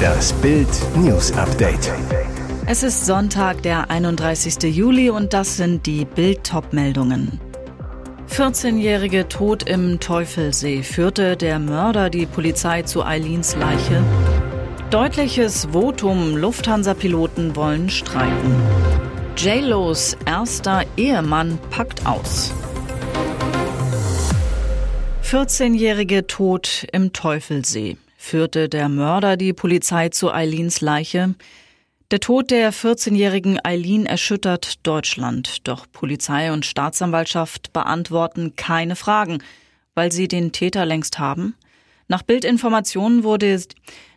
Das Bild News Update. Es ist Sonntag, der 31. Juli und das sind die Bild meldungen 14-jährige Tod im Teufelsee führte der Mörder die Polizei zu Eileens Leiche. Deutliches Votum, Lufthansa-Piloten wollen streiken. JLos erster Ehemann packt aus. 14-jährige Tod im Teufelsee. Führte der Mörder die Polizei zu Eileens Leiche? Der Tod der 14-jährigen Eileen erschüttert Deutschland. Doch Polizei und Staatsanwaltschaft beantworten keine Fragen, weil sie den Täter längst haben. Nach Bildinformationen wurde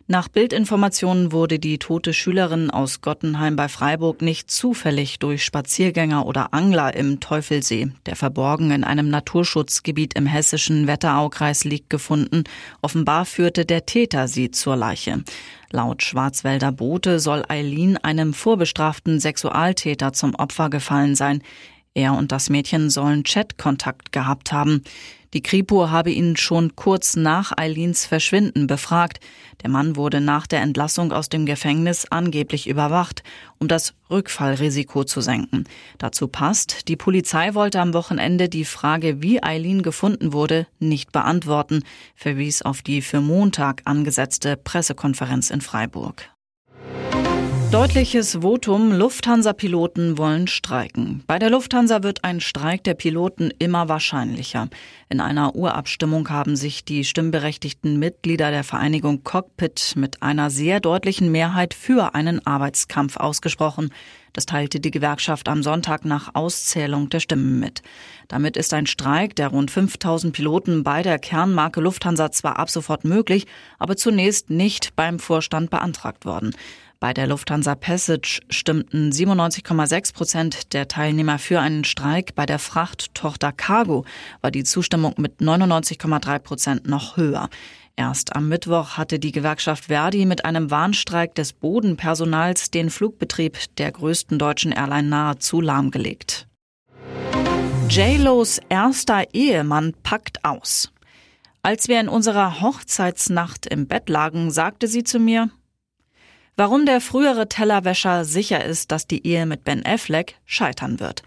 nach Bildinformationen wurde die tote Schülerin aus Gottenheim bei Freiburg nicht zufällig durch Spaziergänger oder Angler im Teufelsee, der verborgen in einem Naturschutzgebiet im hessischen Wetteraukreis liegt, gefunden. Offenbar führte der Täter sie zur Leiche. Laut Schwarzwälder Bote soll Eileen einem vorbestraften Sexualtäter zum Opfer gefallen sein. Er und das Mädchen sollen Chatkontakt gehabt haben. Die Kripo habe ihn schon kurz nach Eileens Verschwinden befragt. Der Mann wurde nach der Entlassung aus dem Gefängnis angeblich überwacht, um das Rückfallrisiko zu senken. Dazu passt, die Polizei wollte am Wochenende die Frage, wie Eileen gefunden wurde, nicht beantworten, verwies auf die für Montag angesetzte Pressekonferenz in Freiburg. Deutliches Votum, Lufthansa-Piloten wollen streiken. Bei der Lufthansa wird ein Streik der Piloten immer wahrscheinlicher. In einer Urabstimmung haben sich die stimmberechtigten Mitglieder der Vereinigung Cockpit mit einer sehr deutlichen Mehrheit für einen Arbeitskampf ausgesprochen. Das teilte die Gewerkschaft am Sonntag nach Auszählung der Stimmen mit. Damit ist ein Streik der rund 5000 Piloten bei der Kernmarke Lufthansa zwar ab sofort möglich, aber zunächst nicht beim Vorstand beantragt worden. Bei der Lufthansa Passage stimmten 97,6 Prozent der Teilnehmer für einen Streik. Bei der Frachttochter Cargo war die Zustimmung mit 99,3 Prozent noch höher. Erst am Mittwoch hatte die Gewerkschaft Verdi mit einem Warnstreik des Bodenpersonals den Flugbetrieb der größten deutschen Airline nahezu lahmgelegt. JLos erster Ehemann packt aus. Als wir in unserer Hochzeitsnacht im Bett lagen, sagte sie zu mir, Warum der frühere Tellerwäscher sicher ist, dass die Ehe mit Ben Affleck scheitern wird.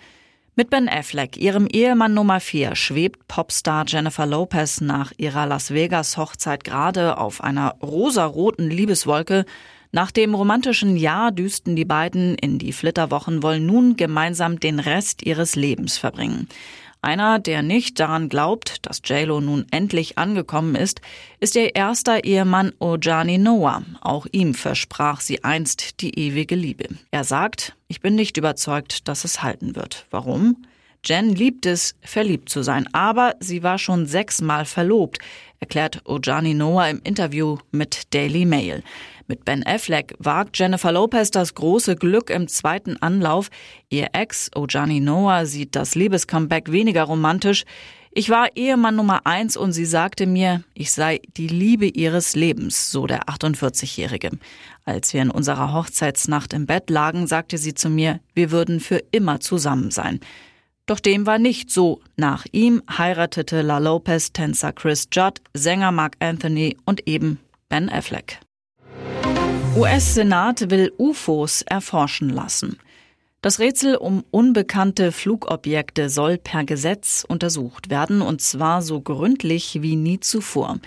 Mit Ben Affleck, ihrem Ehemann Nummer 4, schwebt Popstar Jennifer Lopez nach ihrer Las Vegas Hochzeit gerade auf einer rosaroten Liebeswolke. Nach dem romantischen Jahr düsten die beiden in die Flitterwochen, wollen nun gemeinsam den Rest ihres Lebens verbringen. Einer, der nicht daran glaubt, dass JLo nun endlich angekommen ist, ist ihr erster Ehemann Ojani Noah. Auch ihm versprach sie einst die ewige Liebe. Er sagt, ich bin nicht überzeugt, dass es halten wird. Warum? Jen liebt es, verliebt zu sein, aber sie war schon sechsmal verlobt, erklärt Ojani Noah im Interview mit Daily Mail. Mit Ben Affleck wagt Jennifer Lopez das große Glück im zweiten Anlauf. Ihr Ex, Ojani Noah, sieht das Liebescomeback weniger romantisch. Ich war Ehemann Nummer eins und sie sagte mir, ich sei die Liebe ihres Lebens, so der 48-Jährige. Als wir in unserer Hochzeitsnacht im Bett lagen, sagte sie zu mir, wir würden für immer zusammen sein. Doch dem war nicht so. Nach ihm heiratete La Lopez Tänzer Chris Judd, Sänger Mark Anthony und eben Ben Affleck. US-Senat will UFOs erforschen lassen. Das Rätsel um unbekannte Flugobjekte soll per Gesetz untersucht werden, und zwar so gründlich wie nie zuvor.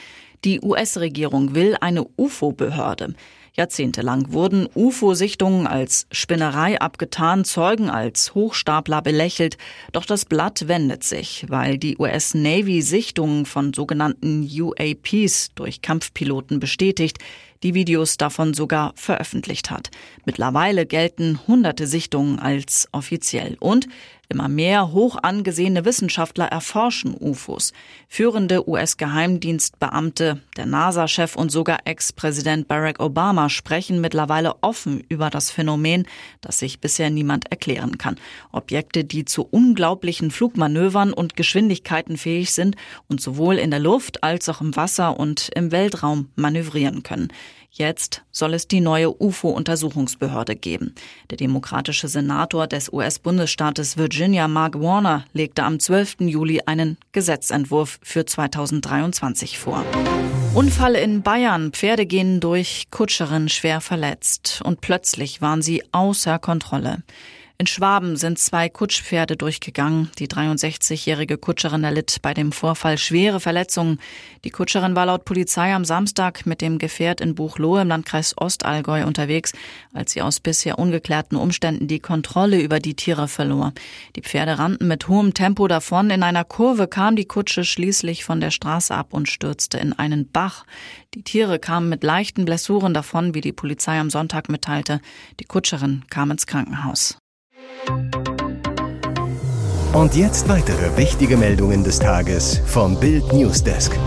Die US-Regierung will eine UFO-Behörde. Jahrzehntelang wurden UFO-Sichtungen als Spinnerei abgetan, Zeugen als Hochstapler belächelt. Doch das Blatt wendet sich, weil die US Navy Sichtungen von sogenannten UAPs durch Kampfpiloten bestätigt, die Videos davon sogar veröffentlicht hat. Mittlerweile gelten hunderte Sichtungen als offiziell und Immer mehr hoch angesehene Wissenschaftler erforschen UFOs. Führende US-Geheimdienstbeamte, der NASA-Chef und sogar Ex-Präsident Barack Obama sprechen mittlerweile offen über das Phänomen, das sich bisher niemand erklären kann. Objekte, die zu unglaublichen Flugmanövern und Geschwindigkeiten fähig sind und sowohl in der Luft als auch im Wasser und im Weltraum manövrieren können. Jetzt soll es die neue UFO-Untersuchungsbehörde geben. Der demokratische Senator des US-Bundesstaates Virginia, Mark Warner, legte am 12. Juli einen Gesetzentwurf für 2023 vor. Unfall in Bayern. Pferde gehen durch, Kutscherin schwer verletzt. Und plötzlich waren sie außer Kontrolle. In Schwaben sind zwei Kutschpferde durchgegangen. Die 63-jährige Kutscherin erlitt bei dem Vorfall schwere Verletzungen. Die Kutscherin war laut Polizei am Samstag mit dem Gefährt in Buchloe im Landkreis Ostallgäu unterwegs, als sie aus bisher ungeklärten Umständen die Kontrolle über die Tiere verlor. Die Pferde rannten mit hohem Tempo davon. In einer Kurve kam die Kutsche schließlich von der Straße ab und stürzte in einen Bach. Die Tiere kamen mit leichten Blessuren davon, wie die Polizei am Sonntag mitteilte. Die Kutscherin kam ins Krankenhaus. Und jetzt weitere wichtige Meldungen des Tages vom Bild Newsdesk.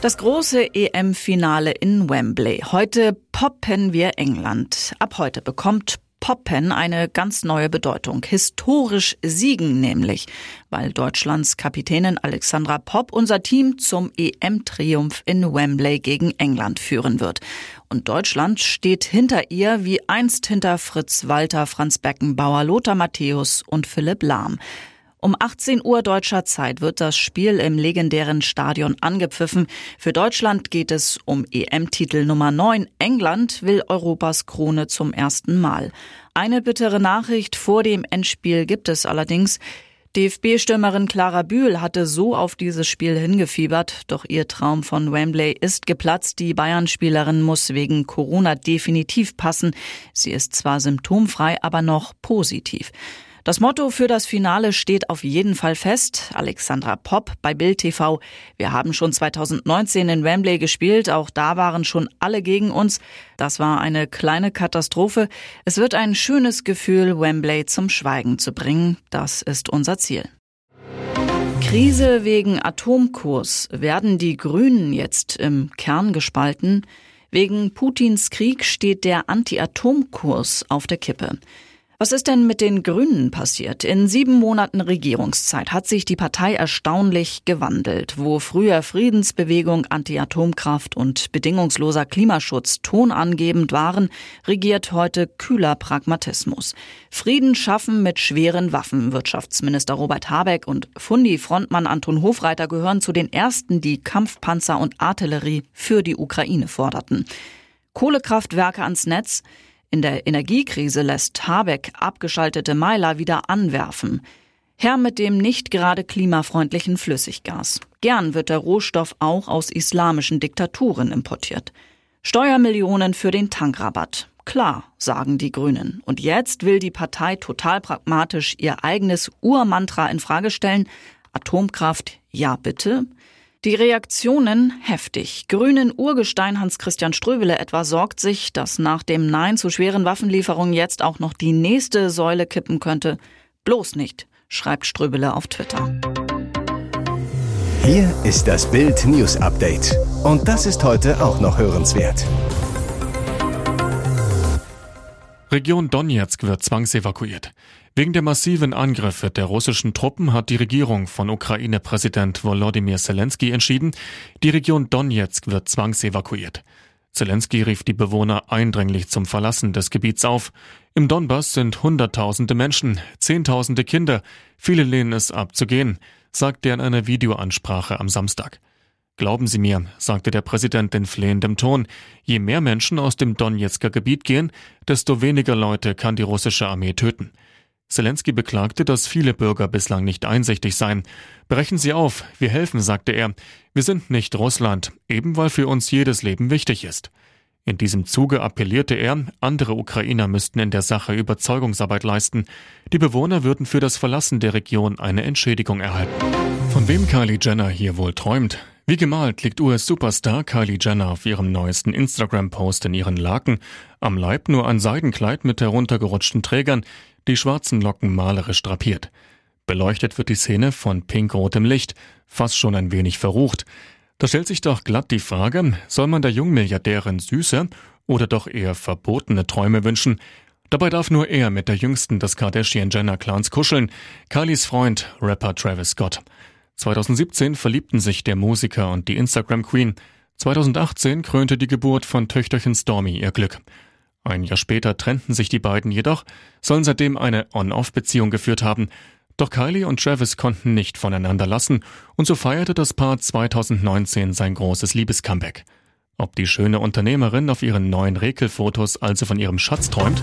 Das große EM-Finale in Wembley. Heute poppen wir England. Ab heute bekommt Poppen eine ganz neue Bedeutung. Historisch siegen nämlich, weil Deutschlands Kapitänin Alexandra Popp unser Team zum EM-Triumph in Wembley gegen England führen wird. Und Deutschland steht hinter ihr wie einst hinter Fritz Walter, Franz Beckenbauer, Lothar Matthäus und Philipp Lahm. Um 18 Uhr deutscher Zeit wird das Spiel im legendären Stadion angepfiffen. Für Deutschland geht es um EM-Titel Nummer 9. England will Europas Krone zum ersten Mal. Eine bittere Nachricht vor dem Endspiel gibt es allerdings. DFB-Stürmerin Clara Bühl hatte so auf dieses Spiel hingefiebert, doch ihr Traum von Wembley ist geplatzt. Die Bayern-Spielerin muss wegen Corona definitiv passen. Sie ist zwar symptomfrei, aber noch positiv. Das Motto für das Finale steht auf jeden Fall fest. Alexandra Popp bei Bild TV. Wir haben schon 2019 in Wembley gespielt. Auch da waren schon alle gegen uns. Das war eine kleine Katastrophe. Es wird ein schönes Gefühl, Wembley zum Schweigen zu bringen. Das ist unser Ziel. Krise wegen Atomkurs. Werden die Grünen jetzt im Kern gespalten? Wegen Putins Krieg steht der Anti-Atom-Kurs auf der Kippe. Was ist denn mit den Grünen passiert? In sieben Monaten Regierungszeit hat sich die Partei erstaunlich gewandelt. Wo früher Friedensbewegung, Anti-Atomkraft und bedingungsloser Klimaschutz tonangebend waren, regiert heute kühler Pragmatismus. Frieden schaffen mit schweren Waffen. Wirtschaftsminister Robert Habeck und Fundi-Frontmann Anton Hofreiter gehören zu den ersten, die Kampfpanzer und Artillerie für die Ukraine forderten. Kohlekraftwerke ans Netz, in der Energiekrise lässt Habeck abgeschaltete Meiler wieder anwerfen. Herr mit dem nicht gerade klimafreundlichen Flüssiggas. Gern wird der Rohstoff auch aus islamischen Diktaturen importiert. Steuermillionen für den Tankrabatt. Klar, sagen die Grünen. Und jetzt will die Partei total pragmatisch ihr eigenes Urmantra in Frage stellen. Atomkraft, ja bitte. Die Reaktionen heftig. Grünen Urgestein Hans-Christian Ströbele etwa sorgt sich, dass nach dem Nein zu schweren Waffenlieferungen jetzt auch noch die nächste Säule kippen könnte. Bloß nicht, schreibt Ströbele auf Twitter. Hier ist das Bild News Update. Und das ist heute auch noch hörenswert. Region Donetsk wird zwangsevakuiert. Wegen der massiven Angriffe der russischen Truppen hat die Regierung von Ukraine-Präsident Volodymyr Zelensky entschieden, die Region Donetsk wird zwangsevakuiert. Zelensky rief die Bewohner eindringlich zum Verlassen des Gebiets auf. Im Donbass sind Hunderttausende Menschen, Zehntausende Kinder, viele lehnen es ab zu gehen, sagte er in einer Videoansprache am Samstag. Glauben Sie mir, sagte der Präsident in flehendem Ton, je mehr Menschen aus dem Donetsker Gebiet gehen, desto weniger Leute kann die russische Armee töten. Zelensky beklagte, dass viele Bürger bislang nicht einsichtig seien. Brechen Sie auf, wir helfen, sagte er. Wir sind nicht Russland, eben weil für uns jedes Leben wichtig ist. In diesem Zuge appellierte er, andere Ukrainer müssten in der Sache Überzeugungsarbeit leisten. Die Bewohner würden für das Verlassen der Region eine Entschädigung erhalten. Von wem Kylie Jenner hier wohl träumt? Wie gemalt liegt US-Superstar Kylie Jenner auf ihrem neuesten Instagram-Post in ihren Laken, am Leib nur ein Seidenkleid mit heruntergerutschten Trägern, die schwarzen Locken malerisch drapiert. Beleuchtet wird die Szene von pinkrotem Licht, fast schon ein wenig verrucht. Da stellt sich doch glatt die Frage, soll man der Jungmilliardärin süße oder doch eher verbotene Träume wünschen? Dabei darf nur er mit der jüngsten des Kardashian-Jenner-Clans kuscheln, Kylies Freund, Rapper Travis Scott. 2017 verliebten sich der Musiker und die Instagram-Queen. 2018 krönte die Geburt von Töchterchen Stormy ihr Glück. Ein Jahr später trennten sich die beiden jedoch, sollen seitdem eine On-Off-Beziehung geführt haben. Doch Kylie und Travis konnten nicht voneinander lassen und so feierte das Paar 2019 sein großes Liebescomeback. Ob die schöne Unternehmerin auf ihren neuen Rekelfotos also von ihrem Schatz träumt?